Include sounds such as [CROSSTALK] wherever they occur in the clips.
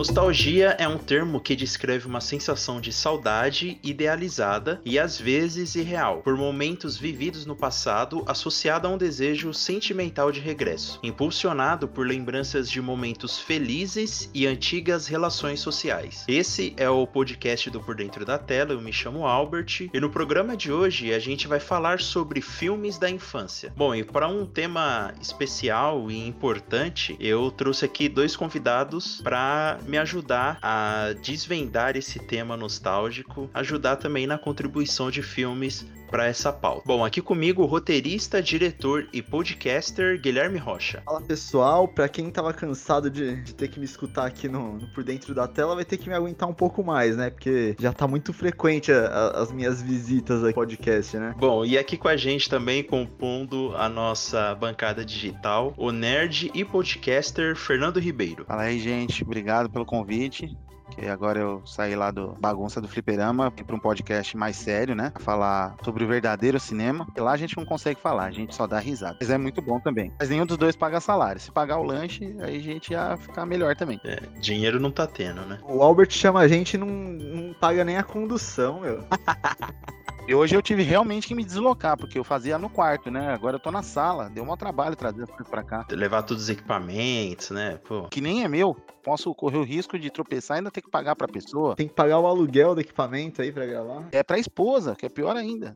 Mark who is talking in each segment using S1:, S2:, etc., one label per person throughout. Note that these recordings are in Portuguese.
S1: Nostalgia é um termo que descreve uma sensação de saudade idealizada e às vezes irreal, por momentos vividos no passado associado a um desejo sentimental de regresso, impulsionado por lembranças de momentos felizes e antigas relações sociais. Esse é o podcast do Por Dentro da Tela, eu me chamo Albert, e no programa de hoje a gente vai falar sobre filmes da infância. Bom, e para um tema especial e importante, eu trouxe aqui dois convidados para me ajudar a desvendar esse tema nostálgico, ajudar também na contribuição de filmes para essa pauta. Bom, aqui comigo o roteirista, diretor e podcaster Guilherme Rocha.
S2: Fala pessoal, para quem tava cansado de, de, ter que me escutar aqui no, no, por dentro da tela, vai ter que me aguentar um pouco mais, né? Porque já tá muito frequente a, a, as minhas visitas aqui no podcast, né?
S1: Bom, e aqui com a gente também compondo a nossa bancada digital, o nerd e podcaster Fernando Ribeiro.
S3: Fala aí, gente, obrigado pelo convite que agora eu saí lá do bagunça do fliperama para um podcast mais sério, né? Pra falar sobre o verdadeiro cinema. E lá a gente não consegue falar, a gente só dá risada. Mas é muito bom também. Mas nenhum dos dois paga salário. Se pagar o lanche, aí a gente ia ficar melhor também.
S1: É, dinheiro não tá tendo, né?
S2: O Albert chama a gente e não, não paga nem a condução, meu. [LAUGHS]
S3: E hoje eu tive realmente que me deslocar, porque eu fazia no quarto, né? Agora eu tô na sala. Deu um trabalho trazer as coisas pra cá.
S1: Levar todos os equipamentos, né?
S3: Pô. Que nem é meu. Posso correr o risco de tropeçar e ainda ter que pagar pra pessoa.
S2: Tem que pagar o aluguel do equipamento aí pra gravar.
S3: É pra esposa, que é pior ainda.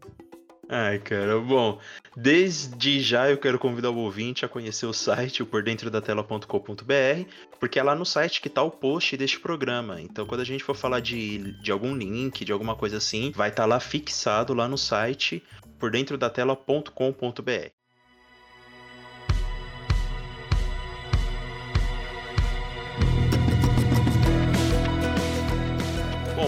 S1: Ai, cara, bom, desde já eu quero convidar o ouvinte a conhecer o site, o pordentrodatela.com.br, porque é lá no site que tá o post deste programa. Então, quando a gente for falar de, de algum link, de alguma coisa assim, vai estar tá lá fixado lá no site, pordentrodatela.com.br.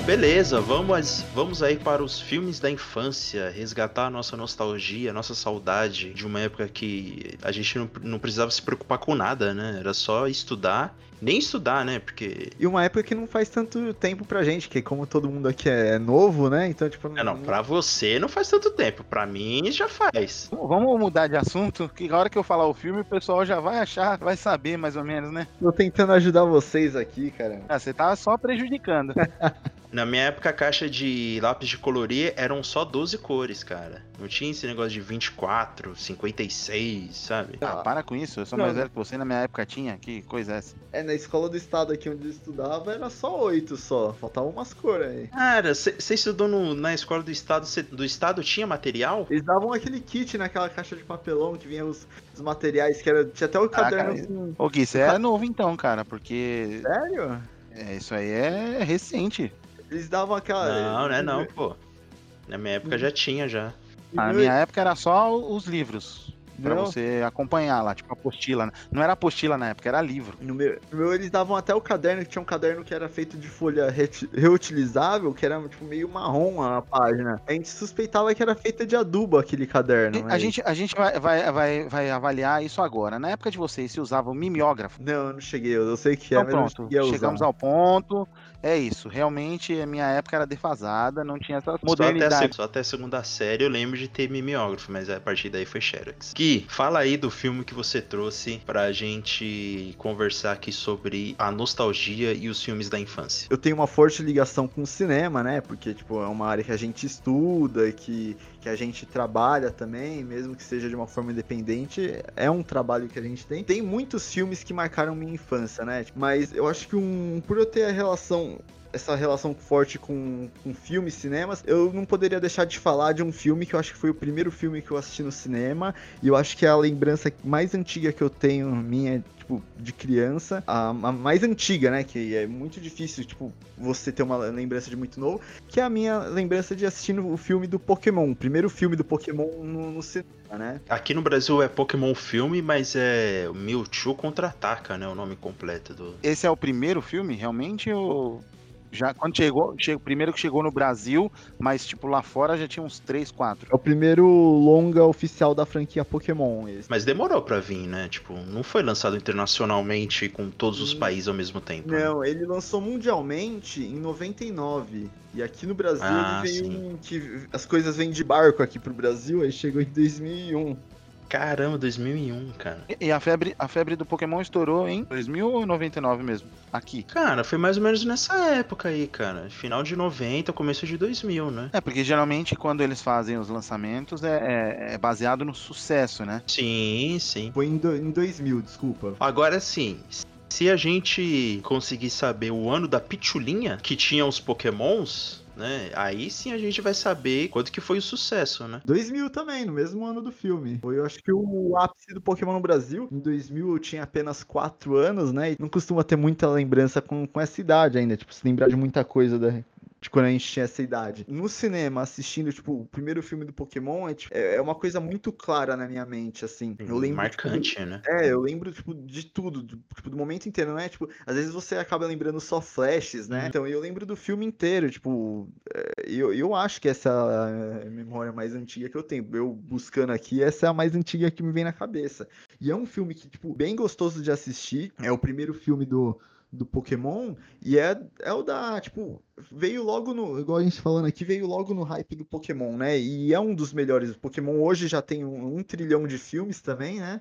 S1: beleza, vamos, vamos aí para os filmes da infância, resgatar a nossa nostalgia, a nossa saudade de uma época que a gente não, não precisava se preocupar com nada, né? Era só estudar nem estudar, né? Porque.
S2: E uma época que não faz tanto tempo pra gente, que como todo mundo aqui é novo, né? Então, tipo.
S1: Não, não, pra você não faz tanto tempo. Pra mim já faz.
S3: Vamos mudar de assunto, que a hora que eu falar o filme, o pessoal já vai achar, vai saber mais ou menos, né?
S2: Tô tentando ajudar vocês aqui, cara.
S3: Ah, você tá só prejudicando. [LAUGHS]
S1: Na minha época, a caixa de lápis de colorir eram só 12 cores, cara. Não tinha esse negócio de 24, 56, sabe?
S3: Ah, para com isso. Eu sou não, mais velho que você. Na minha época tinha. Que coisa é essa?
S2: É, na escola do estado aqui onde eu estudava era só oito só. Faltavam umas cores aí.
S1: Cara, você estudou no, na escola do estado. Cê, do estado tinha material?
S2: Eles davam aquele kit naquela caixa de papelão que vinha os, os materiais, que era. Tinha até o caderno. Ah,
S3: assim, Ô, Gui, você é novo então, cara, porque.
S2: Sério?
S3: É, isso aí é recente.
S2: Eles davam aquela.
S1: Não, né? Não, pô. Na minha época já tinha já.
S3: Na minha época era só os livros. Pra meu... você acompanhar lá, tipo apostila. Né? Não era apostila na época, era livro.
S2: No meu, no meu, eles davam até o caderno, que tinha um caderno que era feito de folha re reutilizável, que era tipo meio marrom a página. A gente suspeitava que era feita de adubo aquele caderno.
S3: A gente, a gente vai, vai, vai, vai avaliar isso agora. Na época de vocês, se usavam mimeógrafo?
S2: Não, eu não cheguei. Eu sei que
S3: então, é, pronto. Chegamos ao ponto é isso. Realmente, a minha época era defasada, não tinha essa modernidade.
S1: Só até, a, só até a segunda série eu lembro de ter mimeógrafo, mas a partir daí foi Xerox. Gui, fala aí do filme que você trouxe pra gente conversar aqui sobre a nostalgia e os filmes da infância.
S2: Eu tenho uma forte ligação com o cinema, né? Porque, tipo, é uma área que a gente estuda, que, que a gente trabalha também, mesmo que seja de uma forma independente, é um trabalho que a gente tem. Tem muitos filmes que marcaram minha infância, né? Mas eu acho que um, por eu ter a relação essa relação forte com, com filmes, cinemas, eu não poderia deixar de falar de um filme que eu acho que foi o primeiro filme que eu assisti no cinema, e eu acho que é a lembrança mais antiga que eu tenho minha tipo, de criança, a, a, mais antiga, né? Que é muito difícil, tipo, você ter uma lembrança de muito novo, que é a minha lembrança de assistir o filme do Pokémon, o primeiro filme do Pokémon no, no cinema, né?
S1: Aqui no Brasil é Pokémon filme, mas é Mewtwo Contra-Ataca, né? O nome completo do...
S3: Esse é o primeiro filme, realmente, ou já quando chegou, chegou, primeiro que chegou no Brasil, mas tipo lá fora já tinha uns 3, 4.
S2: É o primeiro longa oficial da franquia Pokémon. Esse.
S1: Mas demorou para vir, né? Tipo, não foi lançado internacionalmente com todos os hum. países ao mesmo tempo.
S2: Né? Não, né? ele lançou mundialmente em 99. E aqui no Brasil ah, ele veio que as coisas vêm de barco aqui pro Brasil, aí chegou em 2001.
S1: Caramba, 2001, cara.
S3: E, e a, febre, a febre do Pokémon estourou em 2000 ou 99 mesmo? Aqui.
S1: Cara, foi mais ou menos nessa época aí, cara. Final de 90, começo de 2000, né?
S3: É, porque geralmente quando eles fazem os lançamentos é, é, é baseado no sucesso, né?
S1: Sim, sim.
S2: Foi em, do, em 2000, desculpa.
S1: Agora sim. Se a gente conseguir saber o ano da pitulinha que tinha os pokémons, né? Aí sim a gente vai saber quanto que foi o sucesso, né?
S2: 2000 também, no mesmo ano do filme. Foi, eu acho que o ápice do Pokémon no Brasil. Em 2000 eu tinha apenas 4 anos, né? E não costuma ter muita lembrança com, com essa idade ainda. Tipo, se lembrar de muita coisa da, de quando a gente tinha essa idade. No cinema, assistindo, tipo, o primeiro filme do Pokémon, é, tipo, é, uma coisa muito clara na minha mente, assim. Eu lembro,
S1: Marcante,
S2: tipo,
S1: né?
S2: É, eu lembro, tipo, de tudo, do, tipo, do momento inteiro, não é? Tipo, às vezes você acaba lembrando só flashes, né?
S1: Uhum.
S2: Então, eu lembro do filme inteiro, tipo, é, eu, eu acho que essa é a memória mais antiga que eu tenho. Eu buscando aqui, essa é a mais antiga que me vem na cabeça. E é um filme que, tipo, bem gostoso de assistir. É o primeiro filme do do Pokémon, e é, é o da, tipo, veio logo no, igual a gente falando aqui, veio logo no hype do Pokémon, né? E é um dos melhores. O Pokémon hoje já tem um, um trilhão de filmes também, né?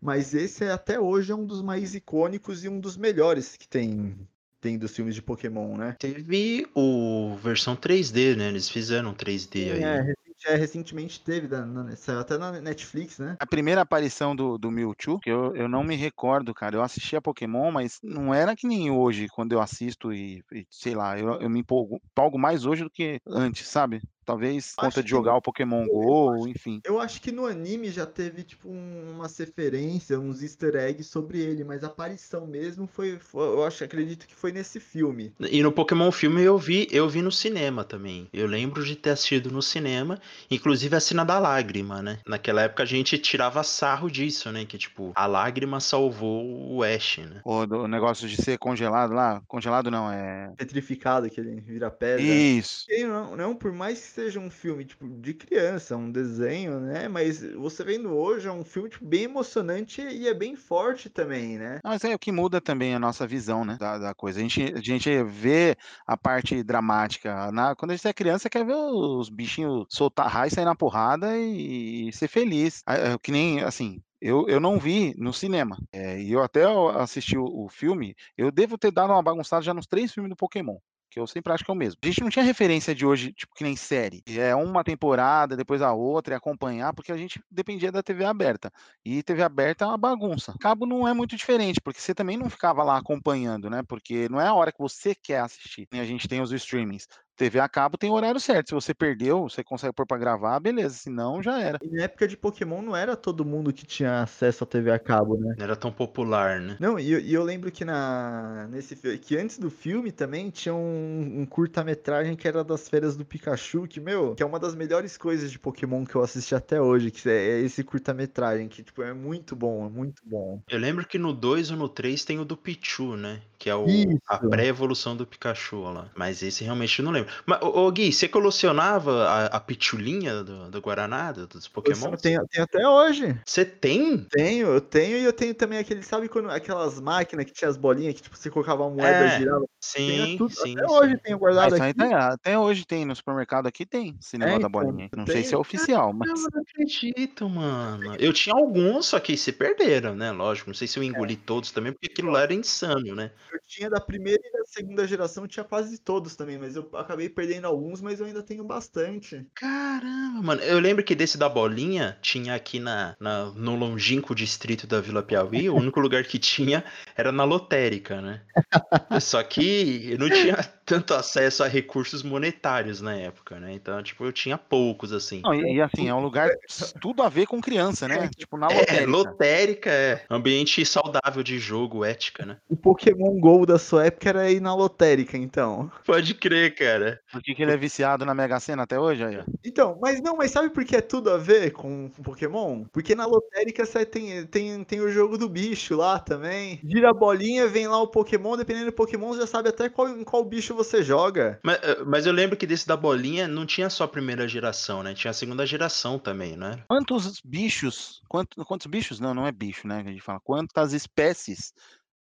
S2: Mas esse é, até hoje é um dos mais icônicos e um dos melhores que tem, tem dos filmes de Pokémon, né?
S1: Teve o versão 3D, né? Eles fizeram 3D aí.
S2: É, recentemente teve, da, na, saiu até na Netflix, né?
S3: A primeira aparição do, do Mewtwo, que eu, eu não me recordo, cara. Eu assistia Pokémon, mas não era que nem hoje, quando eu assisto e, e sei lá, eu, eu me empolgo, empolgo mais hoje do que antes, sabe? Talvez
S2: Acho
S3: conta de jogar o Pokémon
S2: Eu
S3: Go,
S2: acho-
S3: enfim.
S2: Eu acho que no anime já teve, tipo, um- umas referências, uns easter eggs sobre ele, mas a aparição mesmo foi, foi- eu acho, acredito que foi nesse filme.
S1: E no Pokémon filme eu vi, eu vi no cinema também. Eu lembro de ter assistido no cinema, inclusive a cena da lágrima, né? Naquela época a gente tirava sarro disso, né? Que tipo, a lágrima salvou o Ash, né?
S3: O, do- o negócio de ser congelado lá. Congelado não, é.
S2: Petrificado, que ele vira pedra.
S3: Isso.
S2: E não, não, por mais que seja um filme, tipo, de criança, um desenho, né? Mas você vendo hoje é um filme, tipo, bem emocionante e é bem forte também, né?
S3: Mas é o que muda também a nossa visão, né? Da, da coisa. A gente, a gente vê a parte dramática. Na, quando a gente é criança, quer ver os bichinhos soltar raio, sair na porrada e, ser feliz. Ah, é, Que nem, assim. Eu, eu não vi no cinema. É, e eu até assisti o, o filme. Eu devo ter dado uma bagunçada já nos três filmes do Pokémon. Que eu sempre acho que é o mesmo. A gente não tinha referência de hoje, tipo, que nem série. É uma temporada, depois a outra, e acompanhar, porque a gente dependia da TV aberta. E TV aberta é uma bagunça. Cabo não é muito diferente, porque você também não ficava lá acompanhando, né? Porque não é a hora que você quer assistir. E a gente tem os streamings. TV a cabo tem o horário certo. Se você perdeu, você consegue pôr pra gravar, beleza. Se não, já era.
S2: E na época de Pokémon não era todo mundo que tinha acesso à TV a cabo, né?
S1: Não era tão popular, né?
S2: Não, e, eu- e eu lembro que na nesse que antes do filme também tinha um, um curta-metragem que era das feiras do Pikachu, que, meu, que é uma das melhores coisas de Pokémon que eu assisti até hoje, que é, é esse curta-metragem, que, tipo, é muito bom, é muito bom.
S1: Eu lembro que no 2 ou no 3 tem o do Pichu, né? Que é o,
S2: Isso.
S1: a pré-evolução do Pikachu lá. Mas esse realmente eu não lembro. Mas, ô, Gui, você colecionava a, a pitulinha do, do Guaraná, do- dos Pokémon?
S2: Tem, tem até hoje.
S1: Você tem?
S2: Tenho, eu tenho, e eu tenho também aquele, sabe quando aquelas máquinas que tinha as bolinhas que, tipo, você colocava uma moeda
S1: É,
S2: girava?
S1: Sim,
S2: Tenho tudo,
S1: sim.
S2: até
S1: sim.
S2: hoje tenho
S3: Ah,
S2: guardado
S3: isso aí
S2: aqui.
S3: tem, até hoje tem no supermercado aqui, tem esse negócio da
S2: então,
S3: bolinha. Não sei se é oficial, mas.
S1: Eu não acredito, mano. Eu tinha alguns, só que se perderam, né? Lógico. Não sei se eu engoli todos também, porque aquilo lá era insano, né?
S2: Eu tinha da primeira e da segunda geração, eu tinha quase todos também, mas eu acabei perdendo alguns, mas eu ainda tenho bastante.
S1: Caramba, mano. Eu lembro que desse da bolinha tinha aqui na, na- no longínquo distrito da Vila Piauí. O único lugar que tinha era na lotérica, né? [LAUGHS] Só que não tinha tanto acesso a recursos monetários na época, né? Então, tipo, eu tinha poucos, assim.
S3: Não, e, e assim, é um lugar tudo a ver com criança, né? Tipo, na
S1: É,
S3: lotérica.
S1: lotérica, é. Ambiente saudável de jogo, ética, né?
S2: O Pokémon GO da sua época era ir na lotérica, então.
S1: Pode crer, cara.
S3: Por que, que ele é viciado na Mega Sena até hoje? Aí?
S2: Então, mas não, mas sabe por que é tudo a ver com, Pokémon? Porque na lotérica você tem, tem, tem o jogo do bicho lá também. Gira a bolinha, vem lá o Pokémon, dependendo do Pokémon, você já sabe até qual, em qual bicho você joga.
S1: Mas, eh, mas eu lembro que desse da bolinha não tinha só a primeira geração, né? Tinha a segunda geração também, né?
S3: Quantos bichos? Quantos, quantos bichos? Não, não é bicho, né? Que a gente fala. Quantas espécies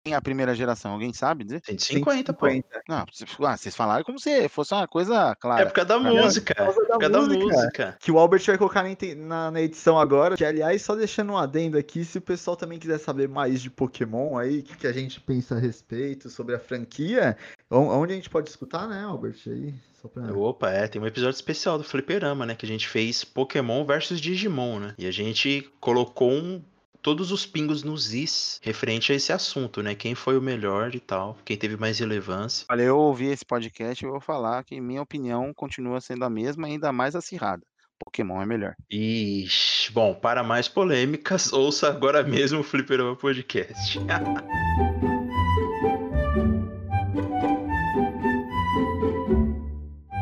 S3: Tem a primeira geração, alguém sabe dizer?
S1: 150, pô.
S2: 150.
S3: Não, vocês- ah, vocês falaram como se fosse uma coisa clara.
S1: É por causa da
S3: Cara,
S1: música.
S2: por causa
S1: É
S2: da
S1: por causa da
S2: música.
S1: música.
S2: Que o Albert vai colocar na, na- edição agora. Que, aliás, só deixando um adendo aqui, se o pessoal também quiser saber mais de Pokémon aí, o que, que a gente pensa a respeito sobre a franquia, on- onde a gente pode escutar, né, Albert? Aí, pra...
S1: Opa, é, tem um episódio especial do Fliperama, né? Que a gente fez Pokémon versus Digimon, né? E a gente colocou um- todos os pingos nos is referente a esse assunto, né? Quem foi o melhor e tal, quem teve mais relevância.
S3: Olha, eu ouvi esse podcast e vou falar que minha opinião continua sendo a mesma, ainda mais acirrada. Pokémon é melhor.
S1: Ixi, bom, para mais polêmicas, [LAUGHS] ouça agora mesmo o Fliperama Podcast. [LAUGHS]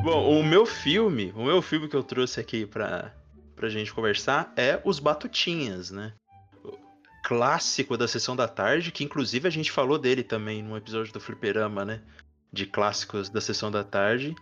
S1: Bom, o meu filme, o meu filme que eu trouxe aqui pra, pra gente conversar é Os Batutinhas, né? Clássico da Sessão da Tarde, que inclusive a gente falou dele também no episódio do Fliperama, né? De clássicos da Sessão da Tarde.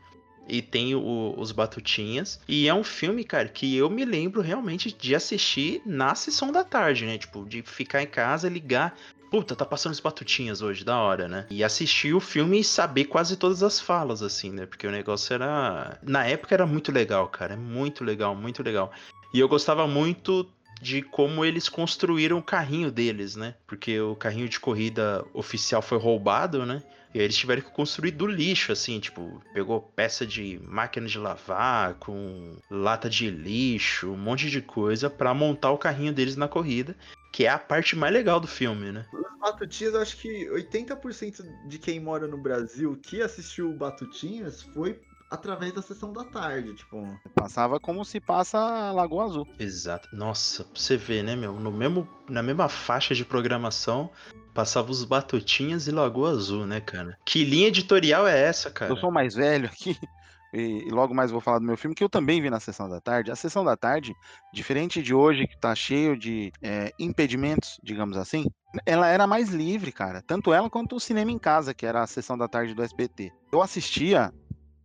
S1: E tem o- os Batutinhas. E é um filme, cara, que eu me lembro realmente de assistir na sessão da tarde, né? Tipo, de ficar em casa, ligar. Puta, tá passando os Batutinhas hoje, da hora, né? E assistir o filme e saber quase todas as falas, assim, né? Porque o negócio era. Na época era muito legal, cara. É muito legal, muito legal. E eu gostava muito de como eles construíram o carrinho deles, né? Porque o carrinho de corrida oficial foi roubado, né? E aí eles tiveram que construir do lixo, assim, tipo, pegou peça de máquina de lavar, com lata de lixo, um monte de coisa pra montar o carrinho deles na corrida, que é a parte mais legal do filme, né?
S2: Batutinhas, acho que 80% de quem mora no Brasil que assistiu Batutinhas foi através da sessão da tarde, tipo...
S3: Passava como se passa a Lagoa Azul.
S1: Exato. Nossa, pra você ver, né, meu? No mesmo, na mesma faixa de programação, passava os Batutinhas e Lagoa Azul, né, cara? Que linha editorial é essa, cara?
S3: Eu sou mais velho aqui. [LAUGHS] E e logo mais vou falar do meu filme, que eu também vi na sessão da tarde. A sessão da tarde, diferente de hoje, que tá cheio de é, impedimentos, digamos assim, ela era mais livre, cara. Tanto ela quanto o cinema em casa, que era a sessão da tarde do SBT. Eu assistia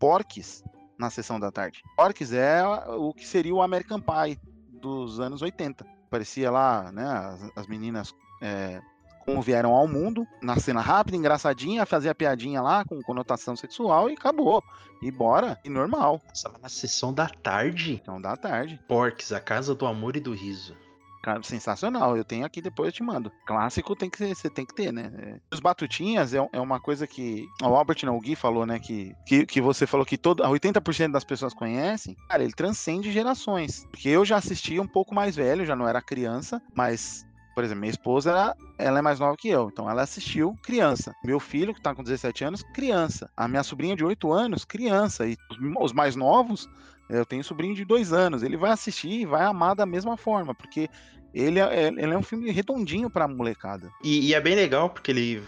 S3: Porques na sessão da tarde. Porques é o que seria o American Pie dos anos 80. Parecia lá, né, as, as meninas é, como vieram ao mundo, na cena rápida, engraçadinha, fazia piadinha lá com conotação sexual e acabou. E bora, e normal.
S1: Passava na sessão da tarde.
S3: Então da tarde.
S1: Porques, a casa do amor e do riso.
S3: Cara, sensacional. Eu tenho aqui depois eu te mando. Clássico tem que você tem que ter, né? É. Os batutinhas é, é uma coisa que o Albert não, o Gui falou, né? Que, que, que você falou que todo, 80% das pessoas conhecem. Cara, ele transcende gerações. Porque eu já assisti um pouco mais velho, já não era criança, mas por exemplo, minha esposa, ela, ela é mais nova que eu, então ela assistiu criança. Meu filho, que tá com 17 anos, criança. A minha sobrinha de 8 anos, criança. E os mais novos, eu tenho um sobrinho de 2 anos. Ele vai assistir e vai amar da mesma forma, porque ele é, ele é um filme redondinho pra molecada.
S1: E, e é bem legal, porque ele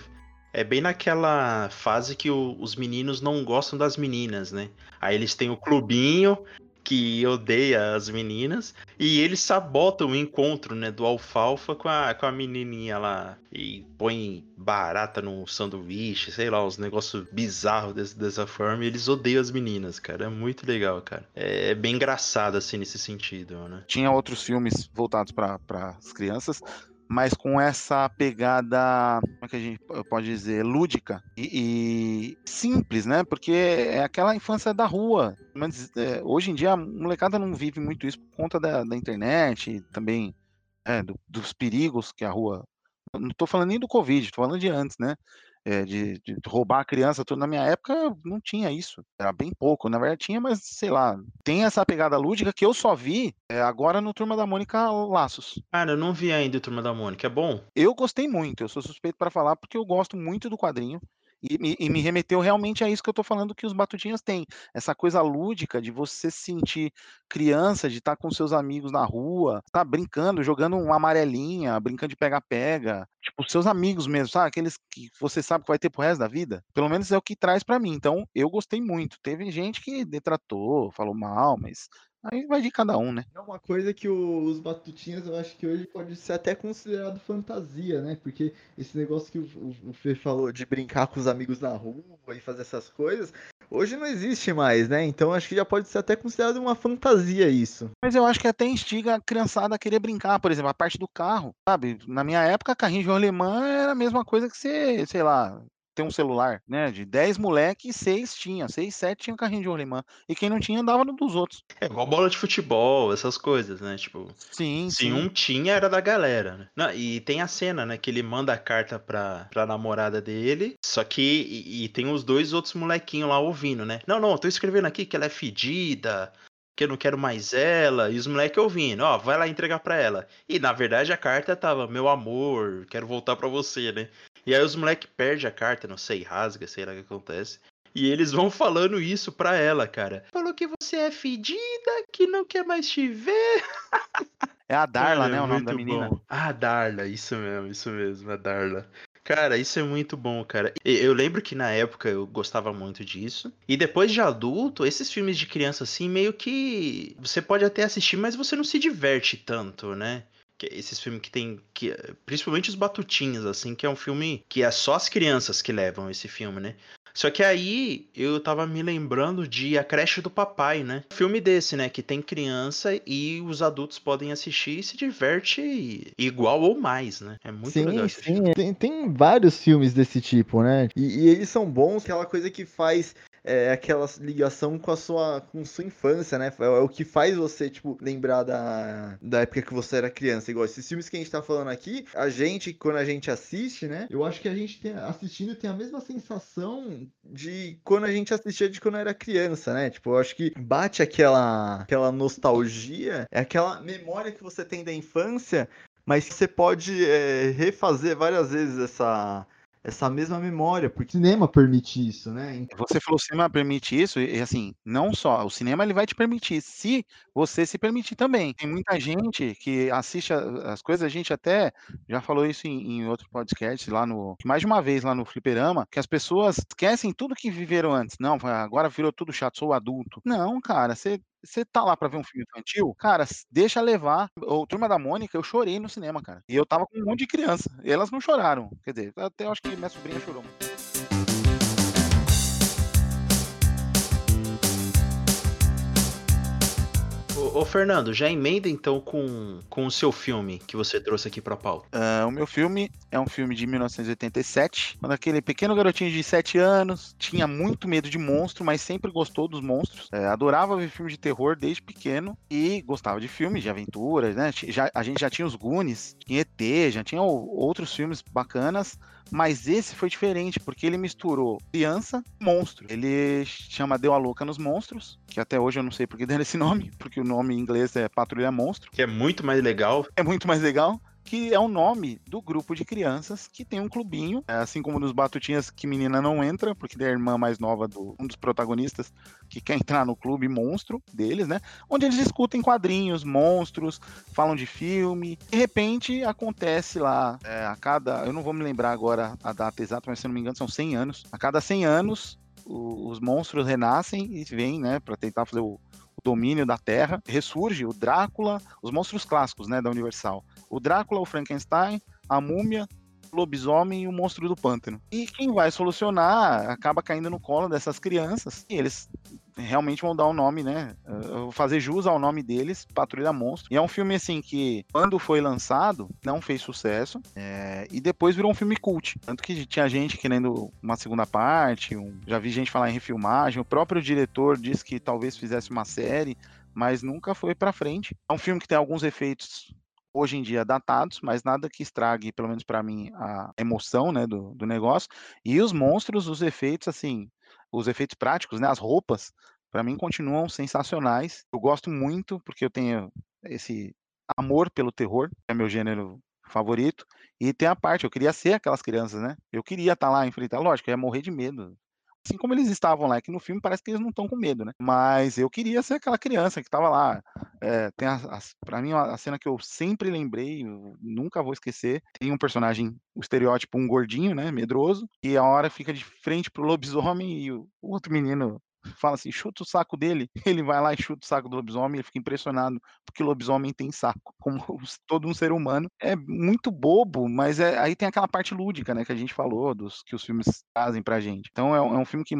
S1: é bem naquela fase que o- os meninos não gostam das meninas, né? Aí eles têm o clubinho que odeia as meninas e eles sabotam o encontro, né, do alfalfa com a, com a menininha lá e põe barata no sanduíche, sei lá, os negócios bizarros desse- dessa forma e eles odeiam as meninas, cara. É muito legal, cara. É, é bem engraçado, assim, nesse sentido, né?
S3: Tinha outros filmes voltados para as crianças, mas com essa pegada, como é que a gente pode dizer, lúdica e, e simples, né? Porque é aquela infância da rua. Mas é, hoje em dia a molecada não vive muito isso por conta da, da internet e também é, do- dos perigos que a rua. Não tô falando nem do Covid, tô falando de antes, né? É, de, de roubar a criança, tudo. Na minha época não tinha isso. Era bem pouco. Na verdade tinha, mas sei lá. Tem essa pegada lúdica que eu só vi é, agora no Turma da Mônica Laços.
S1: Cara, eu não vi ainda o Turma da Mônica, é bom?
S3: Eu gostei muito, eu sou suspeito para falar porque eu gosto muito do quadrinho. E, me- e me remeteu realmente a isso que eu tô falando que os Batutinhas têm. Essa coisa lúdica de você se sentir criança, de estar com seus amigos na rua, tá brincando, jogando uma amarelinha, brincando de pega-pega. Tipo, seus amigos mesmo, sabe? Aqueles que você sabe que vai ter pro resto da vida. Pelo menos é o que traz para mim. Então, eu gostei muito. Teve gente que detratou, falou mal, mas aí vai de cada um, né?
S2: É uma coisa que os Batutinhas eu acho que hoje pode ser até considerado fantasia, né? Porque esse negócio que o, o- o Fê falou de brincar com os amigos na rua e fazer essas coisas, hoje não existe mais, né? Então acho que já pode ser até considerado uma fantasia isso.
S3: Mas eu acho que até instiga a criançada a querer brincar, por exemplo, a parte do carro, sabe? Na minha época, carrinho de alemã era a mesma coisa que você, sei lá, ter um celular, né? De 10 moleques, 6 tinha, 6, 7 tinha carrinho de rolimã. E quem não tinha andava no dos outros.
S1: É igual bola de futebol, essas coisas, né? Tipo,
S3: sim,
S1: se
S3: sim.
S1: um tinha, era da galera, né? Não, e tem a cena, né? Que ele manda a carta pra, pra namorada dele, só que. E, e tem os dois outros molequinhos lá ouvindo, né? Não, não, eu tô escrevendo aqui que ela é fedida, que eu não quero mais ela, e os moleques ouvindo, ó, vai lá entregar pra ela. E na verdade a carta tava, meu amor, quero voltar pra você, né? E aí os moleques perdem a carta, não sei, rasga, sei lá o que acontece. E eles vão [LAUGHS] falando isso pra ela, cara. Falou que você é fedida, que não quer mais te ver. [LAUGHS]
S3: É a Darla,
S1: Cara,
S3: né? O nome da menina.
S1: bom. Ah, Darla, isso mesmo, isso mesmo, a Darla. Cara, isso é muito bom, cara. Eu lembro que na época eu gostava muito disso. E depois de adulto, esses filmes de criança assim, meio que você pode até assistir, mas você não se diverte tanto, né? Esses filmes que tem que principalmente os Batutinhas assim, que é um filme que é só as crianças que levam esse filme, né? Só que aí eu tava me lembrando de A Creche do Papai, né? Um filme desse, né? Que tem criança e os adultos podem assistir e se diverte igual ou mais, né? É muito
S2: sim,
S1: legal
S2: sim. Tem, tem vários filmes desse tipo, né? E, e eles são bons, aquela coisa que faz é, aquela ligação com a sua, com sua infância, né? É, o que faz você, tipo, lembrar da, da época que você era criança. Igual esses filmes que a gente tá falando aqui, a gente, quando a gente assiste, né? Eu acho que a gente tem, assistindo tem a mesma sensação de quando a gente assistia de quando era criança, né? Tipo, eu acho que bate aquela, aquela nostalgia, é aquela memória que você tem da infância, mas você pode é, refazer várias vezes essa, essa mesma memória, porque o cinema permite isso, né?
S3: Você falou que o cinema permite isso, e assim, não só, o cinema ele vai te permitir, se você se permitir também. Tem muita gente que assiste a- as coisas, a gente até já falou isso em, em outro podcast lá no, mais de uma vez lá no Fliperama, que as pessoas esquecem tudo que viveram antes. Não, agora virou tudo chato, sou adulto. Não, cara, você você tá lá pra ver um filme infantil, cara, deixa levar. O Turma da Mônica, eu chorei no cinema, cara. E eu tava com um monte de criança. E elas não choraram. Quer dizer, até eu acho que minha sobrinha chorou.
S1: Ô, Fernando, já emenda então com, com o seu filme que você trouxe aqui pra pauta.
S3: Ah, o meu filme é um filme de 1987, quando aquele pequeno garotinho de 7 anos tinha muito medo de monstro, mas sempre gostou dos monstros. É, adorava ver filmes de terror desde pequeno e gostava de filmes de aventuras, né? Já, a gente já tinha os Goonies, tinha ET, já tinha outros filmes bacanas, mas esse foi diferente, porque ele misturou criança e monstro. Ele chama Deu a Louca nos Monstros, que até hoje eu não sei por que [LAUGHS] deram esse nome, porque o nome em inglês é Patrulha Monstro
S1: Que é muito mais legal.
S3: é muito mais legal, que é o nome do grupo de crianças que tem um clubinho, é, assim como nos Batutinhas que menina não entra, porque é a irmã mais nova do um dos protagonistas que quer entrar no clube monstro deles, né? Onde eles discutem quadrinhos, monstros, falam de filme. De repente acontece lá, é, a cada, eu não vou me lembrar agora a data exata, mas se não me engano são 100 anos. A cada 100 anos os monstros renascem e vêm, né, para tentar fazer o, o domínio da Terra. Ressurge o Drácula, os monstros clássicos, né, da Universal. O Drácula, o Frankenstein, a Múmia, Lobisomem e o Monstro do Pântano. E quem vai solucionar acaba caindo no colo dessas crianças e eles realmente vão dar o nome, né? Eu vou fazer jus ao nome deles, Patrulha Monstro. E é um filme assim que, quando foi lançado, não fez sucesso é, e depois virou um filme cult. Tanto que tinha gente querendo uma segunda parte, um- já vi gente falar em refilmagem. O próprio diretor disse que talvez fizesse uma série, mas nunca foi pra frente. É um filme que tem alguns efeitos hoje em dia datados, mas nada que estrague, pelo menos pra mim, a emoção, né, do, do negócio. E os monstros, os efeitos, assim, os efeitos práticos, né, as roupas, pra mim continuam sensacionais. Eu gosto muito porque eu tenho esse amor pelo terror, que é meu gênero favorito. E tem a parte, eu queria ser aquelas crianças, né? Eu queria estar lá enfrentar, lógico, eu ia morrer de medo. Assim como eles estavam lá, que no filme parece que eles não estão com medo, né? Mas eu queria ser aquela criança que estava lá. É, tem pra mim, a cena que eu sempre lembrei, nunca vou esquecer. Tem um personagem, o estereótipo, um gordinho, né? Medroso, e a hora fica de frente pro lobisomem e o, o outro menino fala assim, chuta o saco dele. [LAUGHS] Ele vai lá e chuta o saco do lobisomem, ele fica impressionado, porque o lobisomem tem saco, [LAUGHS] como todo um ser humano. É muito bobo, mas é- aí tem aquela parte lúdica, né, que a gente falou, dos que os filmes trazem pra gente. Então é, é um filme que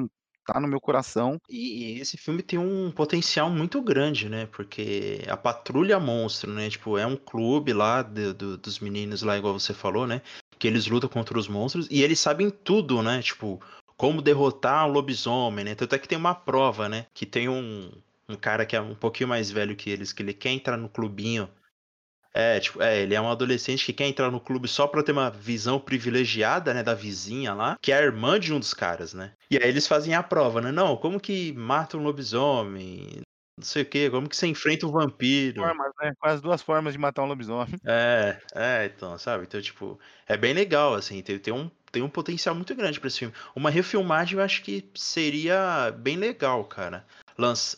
S3: tá no meu coração.
S1: E esse filme tem um potencial muito grande, né? Porque a Patrulha Monstro, né? Tipo, é um clube lá de, do, dos meninos lá, igual você falou, né? Que eles lutam contra os monstros e eles sabem tudo, né? Tipo, como derrotar um lobisomem, né? Tanto é que tem uma prova, né? Que tem um, um cara que é um pouquinho mais velho que eles, que ele quer entrar no clubinho é, tipo, é, ele é um adolescente que quer entrar no clube só pra ter uma visão privilegiada, né, da vizinha lá, que é a irmã de um dos caras, né? E aí eles fazem a prova, né? Não, como que mata um lobisomem? Não sei o que, como que você enfrenta um vampiro?
S3: Formas, né? Com as duas formas de matar um lobisomem.
S1: É, é, então, sabe? Então, tipo, é bem legal, assim, tem, tem um tem um potencial muito grande para esse filme. Uma refilmagem eu acho que seria bem legal, cara.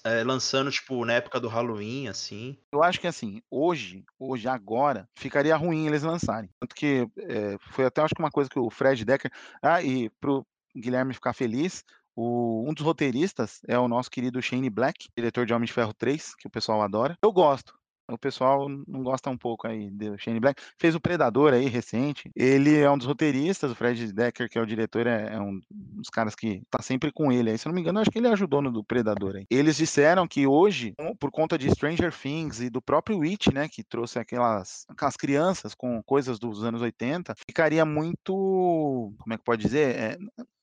S1: É, lançando, tipo, na época do Halloween, assim.
S3: Eu acho que, assim, hoje, hoje, agora, ficaria ruim eles lançarem. Tanto que é, foi até, acho que uma coisa que o Fred Decker... Ah, e pro Guilherme ficar feliz, o, um dos roteiristas é o nosso querido Shane Black, diretor de Homem de Ferro 3, que o pessoal adora. Eu gosto. O pessoal não gosta um pouco aí do Shane Black. Fez o Predador aí, recente. Ele é um dos roteiristas, o Fred Decker, que é o diretor, é, é um dos caras que tá sempre com ele aí. Se eu não me engano, acho que ele ajudou no do Predador aí. Eles disseram que hoje, por conta de Stranger Things e do próprio Witch, né, que trouxe aquelas, aquelas crianças com coisas dos anos 80, ficaria muito, como é que pode dizer? É,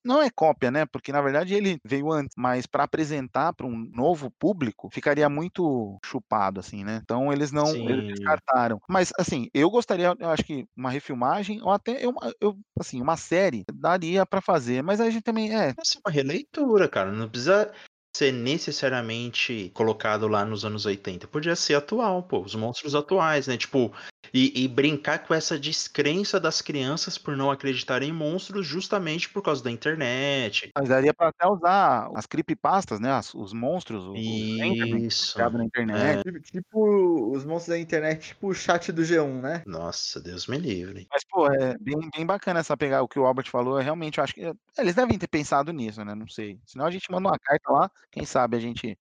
S3: não é cópia, né? Porque na verdade ele veio antes, mas para apresentar para um novo público ficaria muito chupado assim, né? Então eles não eles descartaram. Mas assim, eu gostaria, eu acho que uma refilmagem ou até eu, eu assim, uma série daria para fazer, mas a gente também é,
S1: é uma releitura, cara, não precisa ser necessariamente colocado lá nos anos 80. Podia ser atual, pô, os monstros atuais, né? Tipo, e, e, brincar com essa descrença das crianças por não acreditarem em monstros justamente por causa da internet.
S3: Mas daria para até usar as creepypastas, né? As, os monstros, o,
S1: Isso.
S3: O na internet.
S2: É. Tipo, os monstros da internet, tipo o chat do G1, né?
S1: Nossa, Deus me livre.
S3: Mas, pô, é bem, bem bacana essa pegar o que o Albert falou. Eu realmente acho que. Eles devem ter pensado nisso, né? Não sei. Senão a gente manda uma carta lá, quem sabe a gente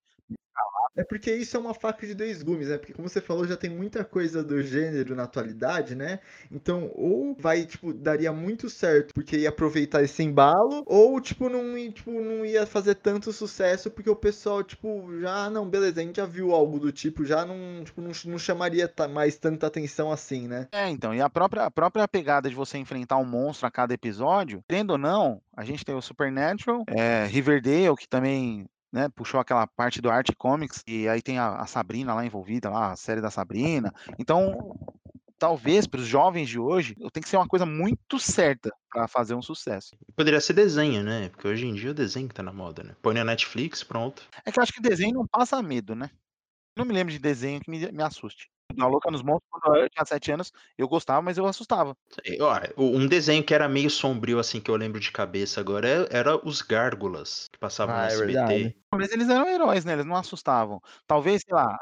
S2: é porque isso é uma faca de dois gumes, né? Porque como você falou, já tem muita coisa do gênero na atualidade, né? Então, ou vai, tipo, daria muito certo porque ia aproveitar esse embalo, ou, tipo, não, tipo, não ia fazer tanto sucesso porque o pessoal, tipo, já, não, beleza, a gente já viu algo do tipo, já não, tipo, não, não chamaria mais tanta atenção assim, né?
S3: É, então, e a própria, a própria pegada de você enfrentar um monstro a cada episódio, tendo ou não, a gente tem o Supernatural, é, Riverdale, que também né, puxou aquela parte do Art Comics, e aí tem a, a, Sabrina lá envolvida, lá, a série da Sabrina. Então, talvez para os jovens de hoje, tem que ser uma coisa muito certa para fazer um sucesso.
S1: Poderia ser desenho, né? Porque hoje em dia o desenho tá na moda, né? Põe na Netflix, pronto.
S3: É que eu acho que desenho não passa medo, né? Não me lembro de desenho que me, me assuste. Na Louca nos Monstros, quando eu tinha 7 anos, eu gostava, mas eu assustava.
S1: Um desenho que era meio sombrio, assim, que eu lembro de cabeça agora, é, era os Gárgulas, que passavam ah, no SBT. É
S3: mas eles eram heróis, né? Eles não assustavam. Talvez, sei lá,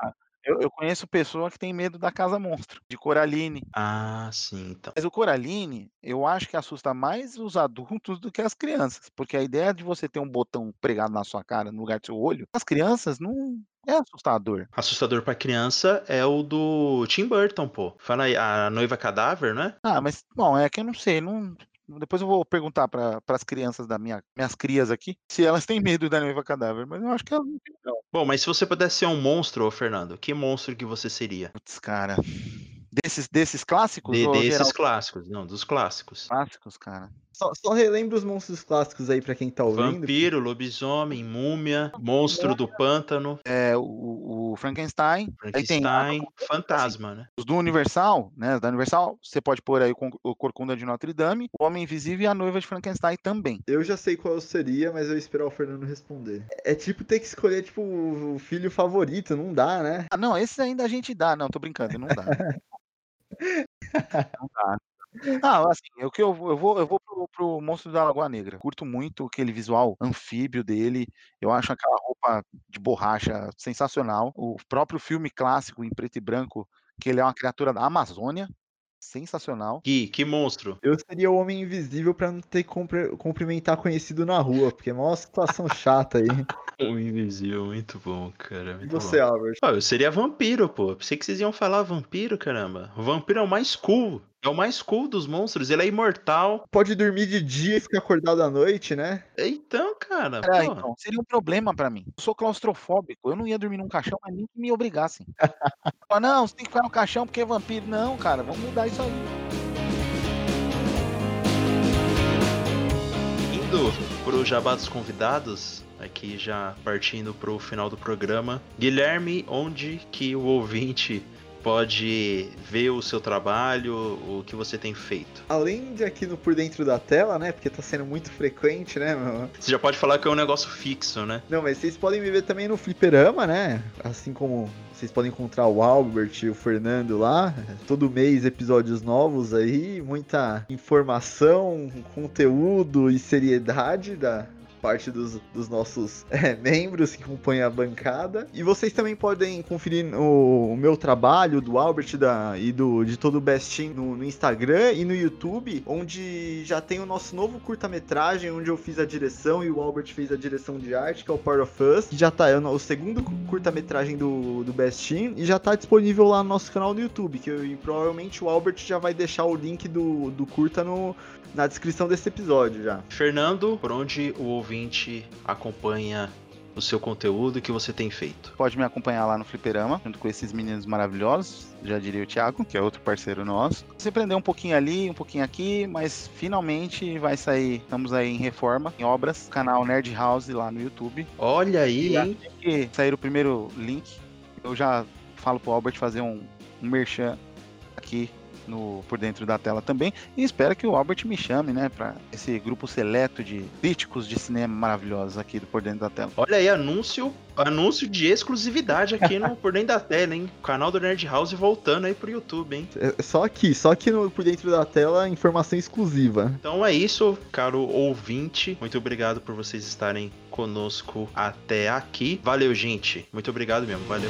S3: eu, eu, conheço pessoa que tem medo da Casa Monstro, de Coraline.
S1: Ah, sim, então.
S3: Mas o Coraline, eu acho que assusta mais os adultos do que as crianças. Porque a ideia de você ter um botão pregado na sua cara, no lugar do seu olho, as crianças não, é assustador.
S1: Assustador pra criança é o do Tim Burton, pô. Fala aí, a noiva cadáver, né?
S3: Ah, mas, bom, é que eu não sei, não. Depois eu vou perguntar para as crianças da minha minhas crias aqui se elas têm medo da noiva cadáver, mas eu acho que elas não têm, não.
S1: Bom, mas se você pudesse ser um monstro, ô Fernando, que monstro que você seria?
S3: Putz, cara. Desses, desses clássicos?
S1: De, desses geral? clássicos, não, dos clássicos.
S3: Clássicos, cara.
S2: Só, só relembra os monstros clássicos aí para quem tá ouvindo.
S1: Vampiro, lobisomem, múmia, monstro do pântano.
S3: É, o, o Frankenstein.
S1: Frankenstein, tem, fantasma, assim, né?
S3: Os do Universal, né? Da Universal, você pode pôr aí o Corcunda de Notre Dame, o Homem Invisível e a Noiva de Frankenstein também.
S2: Eu já sei qual seria, mas eu ia esperar o Fernando responder. É tipo ter que escolher, tipo, o filho favorito, não dá, né?
S3: Ah, não, esses ainda a gente dá. Não, tô brincando, não dá. [LAUGHS] não dá. Ah, assim, o que eu, eu vou, eu vou pro, pro Monstro da Lagoa Negra. Curto muito aquele visual anfíbio dele. Eu acho aquela roupa de borracha sensacional. O próprio filme clássico em preto e branco, que ele é uma criatura da Amazônia, sensacional.
S1: Que, que monstro.
S2: Eu seria o homem invisível para não ter que cumprimentar conhecido na rua, porque é uma situação chata aí. [LAUGHS]
S1: Homem invisível, muito bom, cara. Muito
S2: e você,
S1: bom.
S2: Albert?
S1: eu seria vampiro, pô. Pensei que vocês iam falar vampiro, caramba. O vampiro é o mais cool. É o mais cool dos monstros, ele é imortal.
S2: Pode dormir de dia e ficar acordado à noite, né?
S1: Então, cara.
S3: Então, seria um problema pra mim. Eu sou claustrofóbico, eu não ia dormir num caixão, mas nem que me obrigassem. [LAUGHS] Fala, não, você tem que ficar no caixão porque é vampiro. Não, cara, vamos mudar isso aí.
S1: Indo pro jabá dos convidados, aqui já partindo pro final do programa. Guilherme, onde que o ouvinte pode ver o seu trabalho, o que você tem feito?
S2: Além de aqui no Por Dentro da Tela, né? Porque tá sendo muito frequente, né, meu?
S1: Você já pode falar que é um negócio fixo, né?
S2: Não, mas vocês podem me ver também no Fliperama, né? Assim como vocês podem encontrar o Albert e o Fernando lá. Todo mês episódios novos aí, muita informação, conteúdo e seriedade da parte dos, dos nossos [LAUGHS] é, membros que compõem a bancada. E vocês também podem conferir o, o meu trabalho, do Albert da, e do, de todo o Best Team no, no Instagram e no YouTube, onde já tem o nosso novo curta-metragem, onde eu fiz a direção e o Albert fez a direção de arte, que é o Part of Us, que já tá, é o segundo curta-metragem do, do Best Team, e já tá disponível lá no nosso canal no YouTube, que eu, provavelmente o Albert já vai deixar o link do, do curta no, na descrição desse episódio já.
S1: Fernando, por onde o ouvinte acompanha o seu conteúdo e o que você tem feito?
S3: Pode me acompanhar lá no Fliperama, junto com esses meninos maravilhosos, já diria o Thiago, que é outro parceiro nosso. Você aprendeu um pouquinho ali, um pouquinho aqui, mas finalmente vai sair, estamos aí em reforma, em obras, canal Nerd House lá no YouTube.
S1: Olha aí, hein?
S3: tem que sair o primeiro link. Eu já falo pro Albert fazer um, um merchan aqui no, por dentro da tela também. E espero que o Albert me chame, né, para esse grupo seleto de críticos de cinema maravilhosos aqui do Por Dentro da Tela.
S1: Olha aí, anúncio, anúncio de exclusividade aqui no Por Dentro da Tela, hein? O canal do Nerd House voltando aí pro YouTube, hein?
S2: É só aqui, só aqui no, por dentro da tela, informação exclusiva.
S1: Então é isso, caro ouvinte. Muito obrigado por vocês estarem conosco até aqui. Valeu, gente. Muito obrigado mesmo. Valeu.